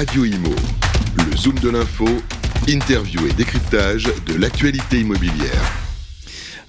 Radio Imo. Le Zoom de l'info, interview et décryptage de l'actualité immobilière.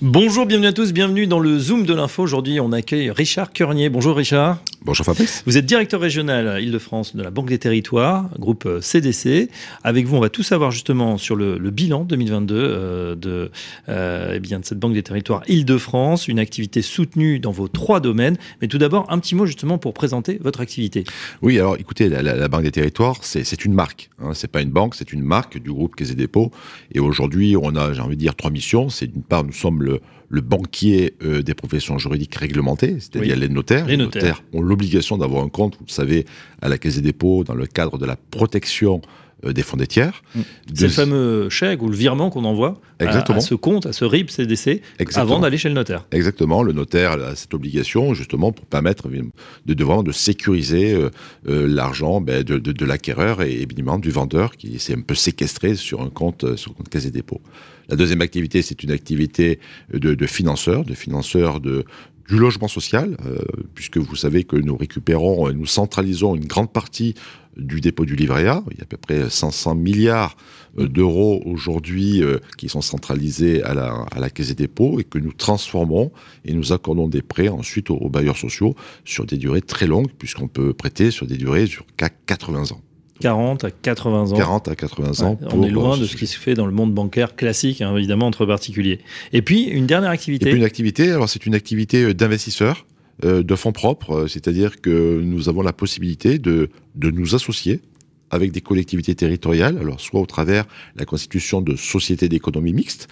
Bonjour, bienvenue à tous, bienvenue dans le Zoom de l'info. Aujourd'hui, on accueille Richard Curnier. Bonjour Richard. Bonjour Fabrice. Vous êtes directeur régional Île-de-France de la Banque des Territoires, groupe CDC. Avec vous, on va tout savoir justement sur le, bilan 2022 euh, de, euh, eh bien, de cette Banque des Territoires Île-de-France, une activité soutenue dans vos trois domaines. Mais tout d'abord, un petit mot justement pour présenter votre activité. Oui, alors écoutez, la, Banque des Territoires, c'est une marque. Hein. C'est pas une banque, c'est une marque du groupe Caisse des dépôts. Et aujourd'hui, on a, j'ai envie de dire, trois missions. C'est d'une part, nous sommes le, banquier euh, des professions juridiques réglementées, c'est-à-dire les notaires. Les notaires l'obligation d'avoir un compte, vous le savez, à la Caisse des dépôts dans le cadre de la protection euh, des fonds des tiers. Mm. C'est le fameux chèque ou le virement qu'on envoie À, ce compte, à ce RIB CDC, avant d'aller chez le notaire. Exactement, le notaire a cette obligation justement pour permettre de devoir de sécuriser euh, euh, l'argent ben, de, l'acquéreur et évidemment du vendeur qui s'est un peu séquestré sur un compte, sur un compte Caisse des dépôts. La deuxième activité, c'est une activité de, de financeur, de financeur de, du logement social, euh, puisque vous savez que nous récupérons et nous centralisons une grande partie du dépôt du livret A. Il y a à peu près 500 milliards euh, d'euros aujourd'hui euh, qui sont centralisés à la, à la Caisse des dépôts et que nous transformons et nous accordons des prêts ensuite aux, bailleurs sociaux sur des durées très longues, puisqu'on peut prêter sur des durées sur 80 ans. 40 à 80 ans. 40 à 80 ans. on est loin de ce qui se fait dans le monde bancaire classique, hein, évidemment, entre particuliers. Et puis, une dernière activité. Et puis une activité, alors c'est une activité euh, d'investisseur, euh, de fonds propres, euh, c'est-à-dire que nous avons la possibilité de, de nous associer avec des collectivités territoriales, alors soit au travers la constitution de sociétés d'économie mixte,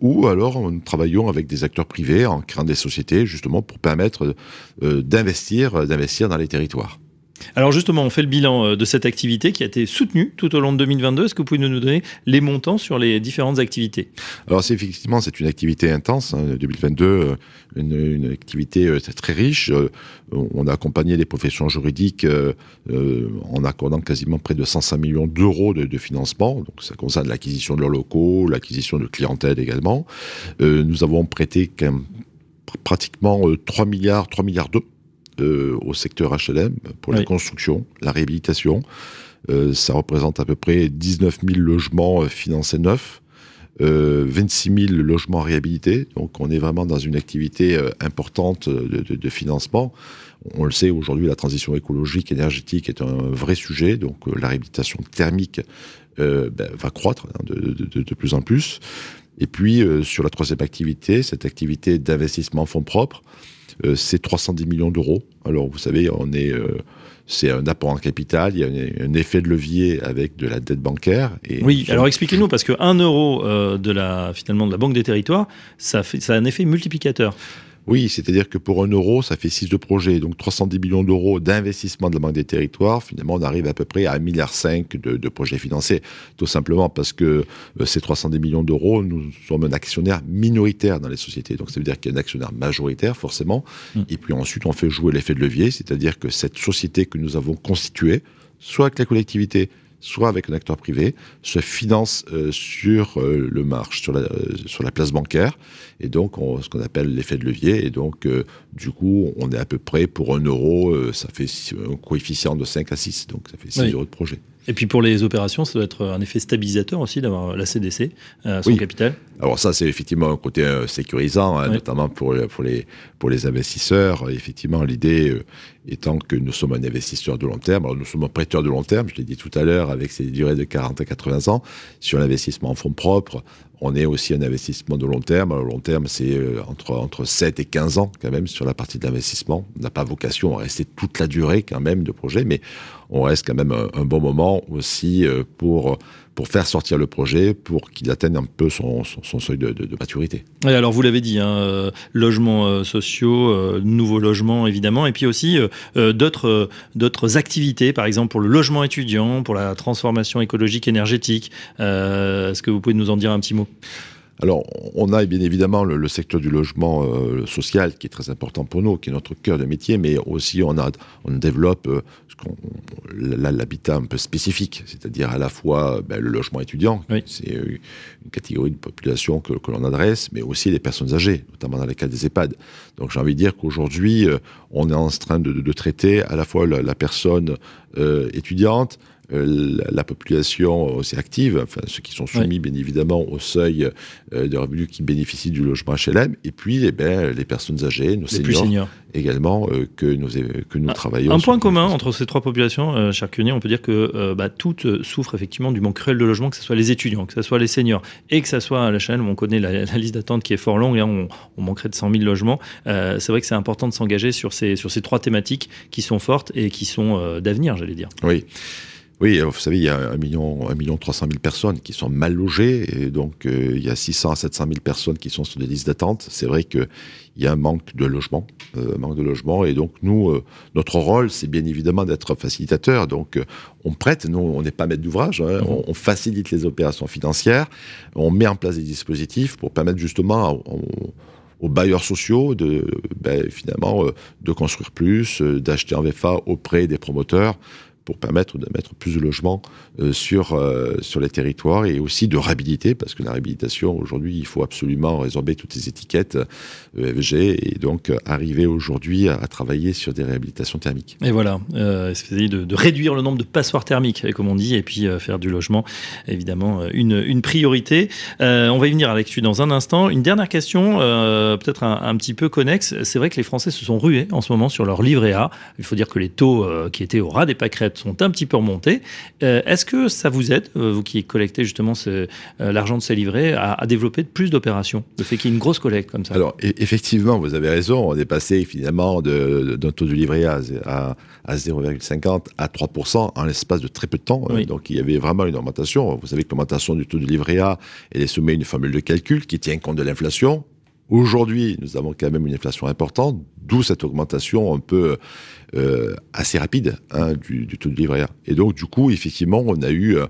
ou alors nous travaillons avec des acteurs privés en créant des sociétés justement pour permettre d'investir, d'investir dans les territoires. Alors justement, on fait le bilan euh, de cette activité qui a été soutenue tout au long de 2022. Est-ce que vous pouvez nous donner les montants sur les différentes activités? Alors c'est effectivement c'est une activité intense. 2022, hein. euh, une, activité euh, très riche. On a accompagné les professions juridiques en accordant quasiment près de 105 millions d'euros de, financement. Donc ça concerne l'acquisition de leurs locaux, l'acquisition de clientèle également. nous avons prêté pratiquement 3 milliards, 3 milliards d'euros euh, au secteur HLM pour la construction, la réhabilitation. Euh, ça représente à peu près 19 000 logements euh, financés neufs. 26 000 logements réhabilités. Donc on est vraiment dans une activité importante de, financement. On le sait aujourd'hui, la transition écologique, énergétique est un vrai sujet. Donc la réhabilitation thermique ben, va croître hein, de, plus en plus. Et puis sur la troisième activité, cette activité d'investissement en fonds propres, c'est 310 millions d'euros. Alors, vous savez, on est, euh, c'est un apport en capital, il y a un, effet de levier avec de la dette bancaire. Et oui, alors expliquez-nous, parce que 1 euro euh, de la, finalement, de la Banque des Territoires, ça, fait, ça a un effet multiplicateur. Oui, c'est-à-dire que pour un euro, ça fait 6 de projets. Donc 310 millions d'euros d'investissement de la Banque des Territoires. Finalement, on arrive à peu près à 1,5 milliard de, de projets financés. Tout simplement parce que euh, ces 310 millions d'euros, nous sommes un actionnaire minoritaire dans les sociétés. Donc ça veut dire qu'il y a un actionnaire majoritaire, forcément. Mm. Et puis ensuite, on fait jouer l'effet de levier, c'est-à-dire que cette société que nous avons constituée, soit avec la collectivité, soit avec un acteur privé, se finance euh, sur euh, le marché, sur la, euh, sur la place bancaire, et donc on, ce qu'on appelle l'effet de levier. Et donc, du coup, on est à peu près pour un euro, ça fait un coefficient de 5 à 6, donc ça fait 6 euros de projet. Et puis pour les opérations, ça doit être un effet stabilisateur aussi d'avoir la CDC, son capital. Alors ça, c'est effectivement un côté sécurisant, hein, notamment pour, pour, les, pour les investisseurs. Effectivement, l'idée étant que nous sommes un investisseur de long terme. Alors nous sommes un prêteur de long terme, je l'ai dit tout à l'heure, avec ces durées de 40 à 80 ans. Sur l'investissement en fonds propres, on est aussi un investissement de long terme. Alors, long terme, c'est euh, entre, entre 7 et 15 ans quand même sur la partie de l'investissement. On n'a pas vocation à rester toute la durée quand même de projet, mais on reste quand même un, bon moment aussi euh, pour, pour faire sortir le projet, pour qu'il atteigne un peu son, son, seuil de, maturité. Alors vous l'avez dit, hein, euh, logements sociaux, nouveaux logements évidemment, et puis aussi d'autres d'autres activités, par exemple pour le logement étudiant, pour la transformation écologique énergétique. Est-ce que vous pouvez nous en dire un petit mot? Alors, on a bien évidemment le, secteur du logement euh, social qui est très important pour nous, qui est notre cœur de métier, mais aussi on, a, on développe euh, l'habitat un peu spécifique, c'est-à-dire à la fois ben, le logement étudiant, c'est euh, une catégorie de population que, l'on adresse, mais aussi les personnes âgées, notamment dans les cas des EHPAD. Donc j'ai envie de dire qu'aujourd'hui, on est en train de, traiter à la fois la, personne étudiantes, euh, la, population aussi active, enfin ceux qui sont soumis bien évidemment au seuil euh, de revenus qui bénéficient du logement HLM, et puis eh ben, les personnes âgées, nos seniors, également euh, que nous, que nous travaillons. Un point commun entre ces trois populations, euh, cher on peut dire que bah, toutes souffrent effectivement du manque cruel de logement, que ce soit les étudiants, que ce soit les seniors, et que ce soit à HLM, on connaît la, liste d'attente qui est fort longue, et on, on, manquerait de 100 000 logements. c'est vrai que c'est important de s'engager sur ces, sur ces trois thématiques qui sont fortes et qui sont d'avenir, j'allais dire. Oui. Oui, vous savez, il y a 1 million, 1 million 300 000 personnes qui sont mal logées, et donc euh, il y a 600 à 700 000 personnes qui sont sur des listes d'attente. C'est vrai qu'il y a un manque de logement, euh, manque de logement, et donc nous, euh, notre rôle, c'est bien évidemment d'être facilitateur. Donc on prête, nous, on n'est pas maître d'ouvrage, hein, mmh. on, facilite les opérations financières, on met en place des dispositifs pour permettre justement aux bailleurs sociaux de ben, finalement de construire plus, d'acheter en VFA auprès des promoteurs pour permettre de mettre plus de logements euh, sur, euh, sur les territoires et aussi de réhabiliter, parce que la réhabilitation, aujourd'hui, il faut absolument résorber toutes les étiquettes EFG euh, et donc arriver aujourd'hui à, travailler sur des réhabilitations thermiques. Et voilà, essayer de, de, réduire le nombre de passoires thermiques, comme on dit, et puis faire du logement, évidemment, une, une priorité. on va y venir avec tu dans un instant. Une dernière question, peut-être un, un, petit peu connexe. C'est vrai que les Français se sont rués en ce moment sur leur livret A. Il faut dire que les taux qui étaient au ras des pâquerettes sont un petit peu remontés. Euh, est-ce que ça vous aide, euh, vous qui collectez justement euh, l'argent de ces livrets, à, développer plus d'opérations Le fait qu'il y ait une grosse collecte comme ça? Alors, e-, effectivement, vous avez raison. On est passé finalement d'un taux du livret A à, à 0,50 à 3% en l'espace de très peu de temps. Donc, il y avait vraiment une augmentation. Vous savez que l'augmentation du taux du livret A, elle est soumise à une formule de calcul qui tient compte de l'inflation. Aujourd'hui, nous avons quand même une inflation importante, d'où cette augmentation un peu euh, assez rapide hein, du, taux de livret A. Et donc, du coup, effectivement, on a eu euh,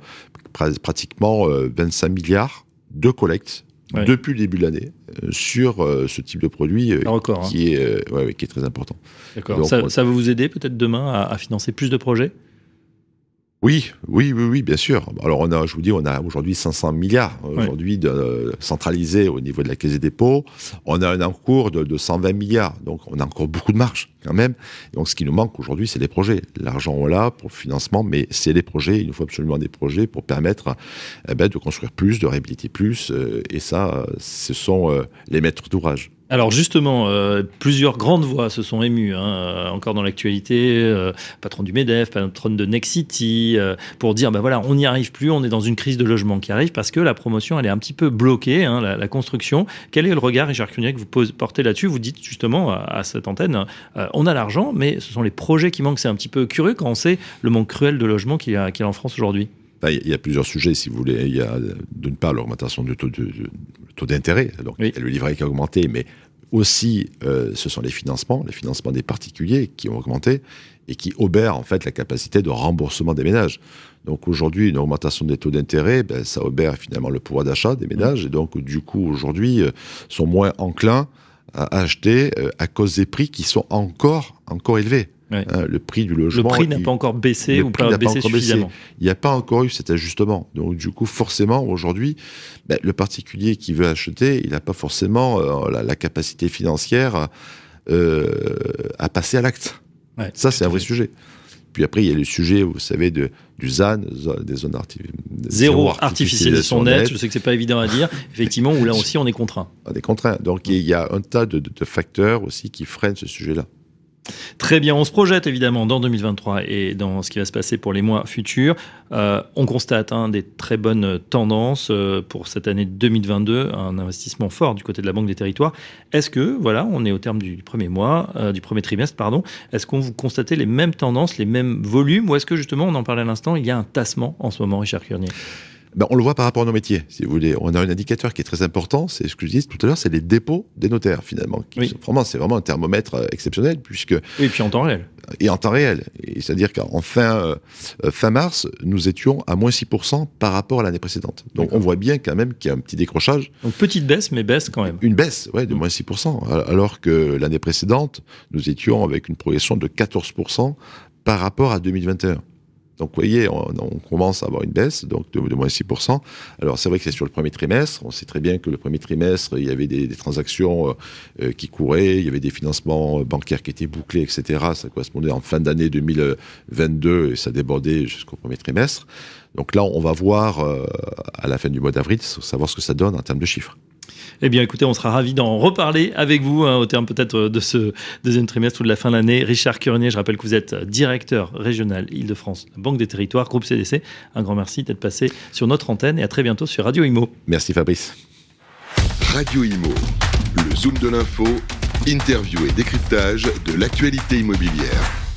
pratiquement 25 euh, milliards de collectes depuis le début de l'année sur ce type de produit qui, hein. est, qui est très important. D'accord. Ça, ça, va vous aider peut-être demain à financer plus de projets? Oui, oui, oui, oui, bien sûr. Alors on a, je vous dis, on a aujourd'hui 500 milliards aujourd'hui de, centralisés au niveau de la Caisse des dépôts. On a un encours de, de 120 milliards, donc on a encore beaucoup de marge quand même. Donc ce qui nous manque aujourd'hui, c'est les projets. L'argent on l'a pour le financement, mais c'est les projets. Il nous faut absolument des projets pour permettre eh ben, de construire plus, de réhabiliter plus. Euh, et ça, ce sont euh, les maîtres d'ouvrage. Alors justement, euh, plusieurs grandes voix se sont émues, hein, euh, encore dans l'actualité, euh, patron du MEDEF, patron de Nexity, pour dire, ben voilà, on n'y arrive plus, on est dans une crise de logement qui arrive parce que la promotion, elle est un petit peu bloquée, hein, la, construction. Quel est le regard, Richard Cunier, que vous portez là-dessus? Vous dites justement à, cette antenne, on a l'argent, mais ce sont les projets qui manquent. C'est un petit peu curieux quand on sait le manque cruel de logement qu'il y, a en France aujourd'hui. Il y a plusieurs sujets, si vous voulez. Il y a d'une part l'augmentation du taux, d'intérêt, donc le livret qui a augmenté, mais aussi euh, ce sont les financements, les financements des particuliers qui ont augmenté et qui obèrent en fait la capacité de remboursement des ménages. Donc aujourd'hui, une augmentation des taux d'intérêt, ben, ça obère finalement le pouvoir d'achat des ménages et donc du coup aujourd'hui euh, sont moins enclins à acheter euh, à cause des prix qui sont encore encore élevés. Hein, le prix du logement. Le prix n'a pas encore baissé ou pas baissé suffisamment. Il n'y a pas encore eu cet ajustement. Donc, du coup, forcément, aujourd'hui, ben, le particulier qui veut acheter, il n'a pas forcément euh, la, capacité financière euh, à passer à l'acte. Ça, c'est un vrai sujet. Puis après, il y a le sujet, vous savez, de, du ZAN, des zones artificielles. Zéro artificialisation nette, je sais que c'est pas évident à dire, effectivement, où là aussi on est contraint. On est contraint. Donc il y a un tas de facteurs aussi qui freinent ce sujet-là. Très bien, on se projette évidemment dans 2023 et dans ce qui va se passer pour les mois futurs. Euh, on constate hein, des très bonnes tendances euh, pour cette année 2022, un investissement fort du côté de la Banque des Territoires. Est-ce que, voilà, on est au terme du premier mois, euh, du premier trimestre, pardon, est-ce qu'on vous constatez les mêmes tendances, les mêmes volumes, ou est-ce que justement, on en parlait à l'instant, il y a un tassement en ce moment, Richard Curnier ben, on le voit par rapport à nos métiers, si vous voulez. On a un indicateur qui est très important, c'est ce que je disais tout à l'heure, c'est les dépôts des notaires, finalement. vraiment, c'est vraiment un thermomètre euh, exceptionnel, puisque... Oui, et puis en temps réel. Et en temps réel. C'est-à-dire qu'en fin, euh, fin mars, nous étions à moins 6% par rapport à l'année précédente. Donc on voit bien quand même qu'il y a un petit décrochage. Donc petite baisse, mais baisse quand même. Une baisse, ouais, de mm. moins 6%. Alors que l'année précédente, nous étions avec une progression de 14% par rapport à 2021. Donc, vous voyez, on, commence à avoir une baisse, donc de, moins 6%. Alors, c'est vrai que c'est sur le premier trimestre. On sait très bien que le premier trimestre, il y avait des, transactions euh, qui couraient, il y avait des financements bancaires qui étaient bouclés, etc. Ça correspondait en fin d'année 2022 et ça débordait jusqu'au premier trimestre. Donc là, on va voir à la fin du mois d'avril, savoir ce que ça donne en termes de chiffres. Eh bien, écoutez, on sera ravis d'en reparler avec vous hein, au terme peut-être de ce deuxième trimestre ou de la fin de l'année. Richard Curnier, je rappelle que vous êtes directeur régional Île-de-France, Banque des Territoires, groupe CDC. Un grand merci d'être passé sur notre antenne et à très bientôt sur Radio Imo. Merci Fabrice. Radio Imo, le zoom de l'info, interview et décryptage de l'actualité immobilière.